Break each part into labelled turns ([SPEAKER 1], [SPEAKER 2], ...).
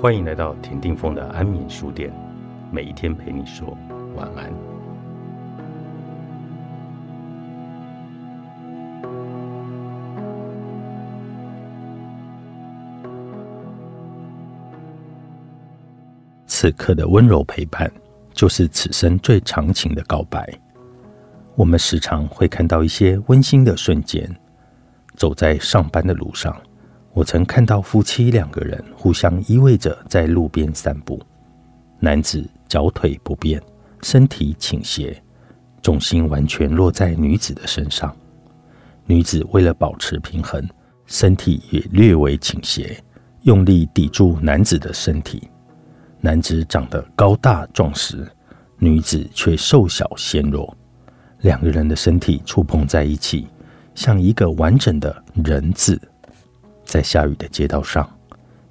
[SPEAKER 1] 欢迎来到田定峰的安眠书店，每一天陪你说晚安。此刻的温柔陪伴，就是此生最长情的告白。我们时常会看到一些温馨的瞬间，走在上班的路上。我曾看到夫妻两个人互相依偎着在路边散步，男子脚腿不便，身体倾斜，重心完全落在女子的身上。女子为了保持平衡，身体也略微倾斜，用力抵住男子的身体。男子长得高大壮实，女子却瘦小纤弱，两个人的身体触碰在一起，像一个完整的人字。在下雨的街道上，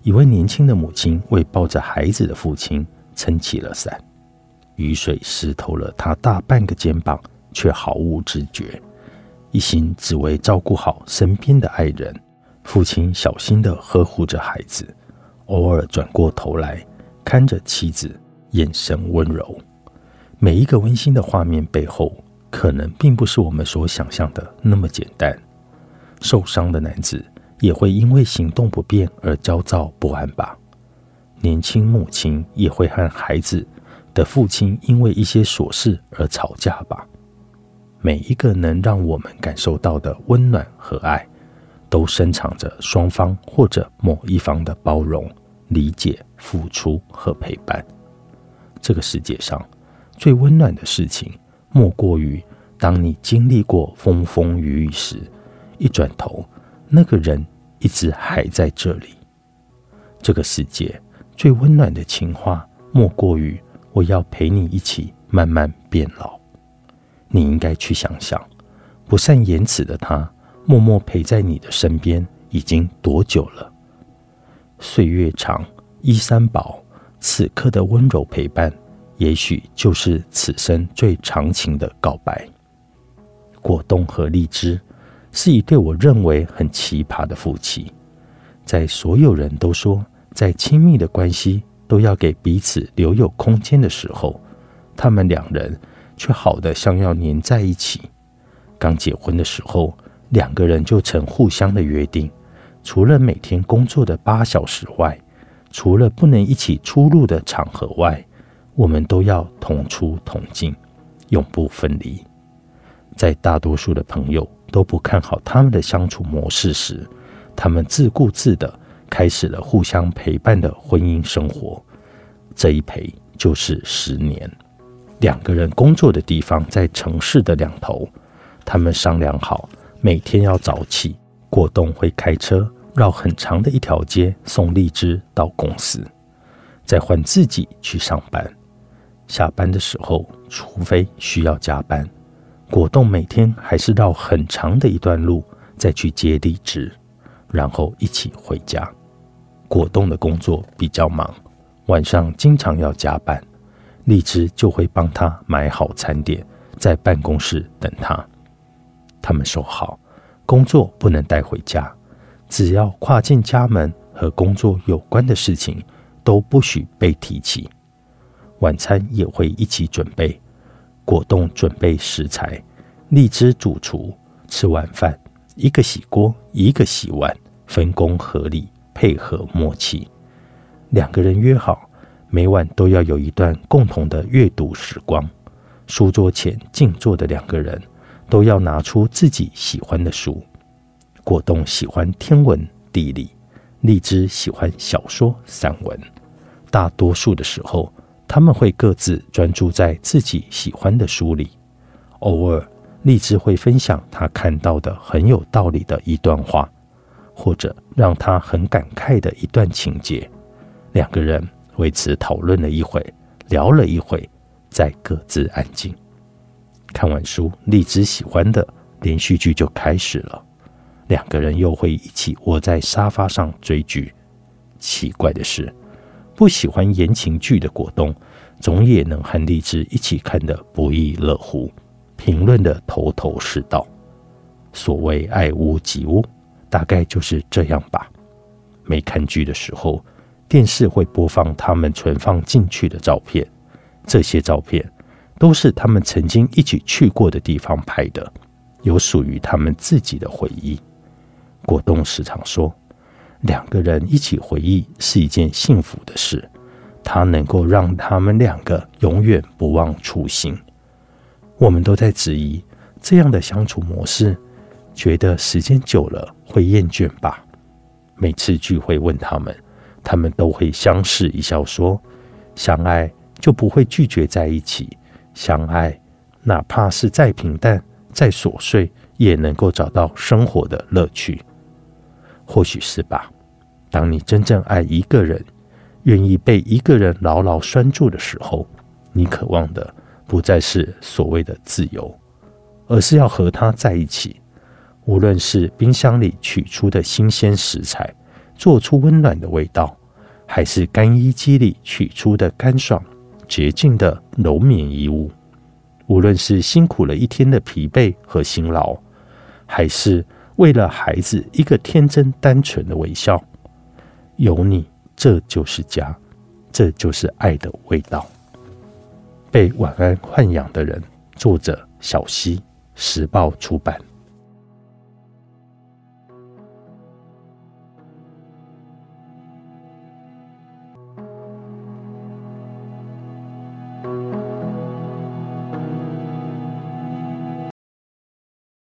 [SPEAKER 1] 一位年轻的母亲为抱着孩子的父亲撑起了伞。雨水湿透了他大半个肩膀，却毫无知觉，一心只为照顾好身边的爱人。父亲小心地呵护着孩子，偶尔转过头来看着妻子，眼神温柔。每一个温馨的画面背后，可能并不是我们所想象的那么简单。受伤的男子。也会因为行动不便而焦躁不安吧？年轻母亲也会和孩子的父亲因为一些琐事而吵架吧？每一个能让我们感受到的温暖和爱，都深藏着双方或者某一方的包容、理解、付出和陪伴。这个世界上最温暖的事情，莫过于当你经历过风风雨雨时，一转头。那个人一直还在这里。这个世界最温暖的情话，莫过于我要陪你一起慢慢变老。你应该去想想，不善言辞的他，默默陪在你的身边已经多久了？岁月长，衣衫薄，此刻的温柔陪伴，也许就是此生最长情的告白。果冻和荔枝。是一对我认为很奇葩的夫妻，在所有人都说在亲密的关系都要给彼此留有空间的时候，他们两人却好的像要黏在一起。刚结婚的时候，两个人就曾互相的约定，除了每天工作的八小时外，除了不能一起出入的场合外，我们都要同出同进，永不分离。在大多数的朋友。都不看好他们的相处模式时，他们自顾自的开始了互相陪伴的婚姻生活。这一陪就是十年。两个人工作的地方在城市的两头，他们商量好每天要早起，过冬会开车绕很长的一条街送荔枝到公司，再换自己去上班。下班的时候，除非需要加班。果冻每天还是绕很长的一段路再去接荔枝，然后一起回家。果冻的工作比较忙，晚上经常要加班，荔枝就会帮他买好餐点，在办公室等他。他们说好，工作不能带回家，只要跨进家门和工作有关的事情都不许被提起。晚餐也会一起准备。果冻准备食材，荔枝主厨吃晚饭，一个洗锅，一个洗碗，分工合理，配合默契。两个人约好，每晚都要有一段共同的阅读时光。书桌前静坐的两个人，都要拿出自己喜欢的书。果冻喜欢天文地理，荔枝喜欢小说散文。大多数的时候。他们会各自专注在自己喜欢的书里，偶尔荔枝会分享他看到的很有道理的一段话，或者让他很感慨的一段情节。两个人为此讨论了一会，聊了一会，再各自安静。看完书，荔枝喜欢的连续剧就开始了，两个人又会一起窝在沙发上追剧。奇怪的是。不喜欢言情剧的果冻，总也能和荔枝一起看得不亦乐乎，评论的头头是道。所谓爱屋及乌，大概就是这样吧。没看剧的时候，电视会播放他们存放进去的照片，这些照片都是他们曾经一起去过的地方拍的，有属于他们自己的回忆。果冻时常说，两个人一起回忆是一件幸福的事，它能够让他们两个永远不忘初心。我们都在质疑这样的相处模式，觉得时间久了会厌倦吧？每次聚会问他们。他们都会相视一笑，说：“相爱就不会拒绝在一起。相爱，哪怕是再平淡、再琐碎，也能够找到生活的乐趣。或许是吧。当你真正爱一个人，愿意被一个人牢牢拴住的时候，你渴望的不再是所谓的自由，而是要和他在一起。无论是冰箱里取出的新鲜食材。”做出温暖的味道，还是干衣机里取出的干爽洁净的柔绵衣物？无论是辛苦了一天的疲惫和辛劳，还是为了孩子一个天真单纯的微笑，有你，这就是家，这就是爱的味道。被晚安豢养的人，作者小溪，时报出版。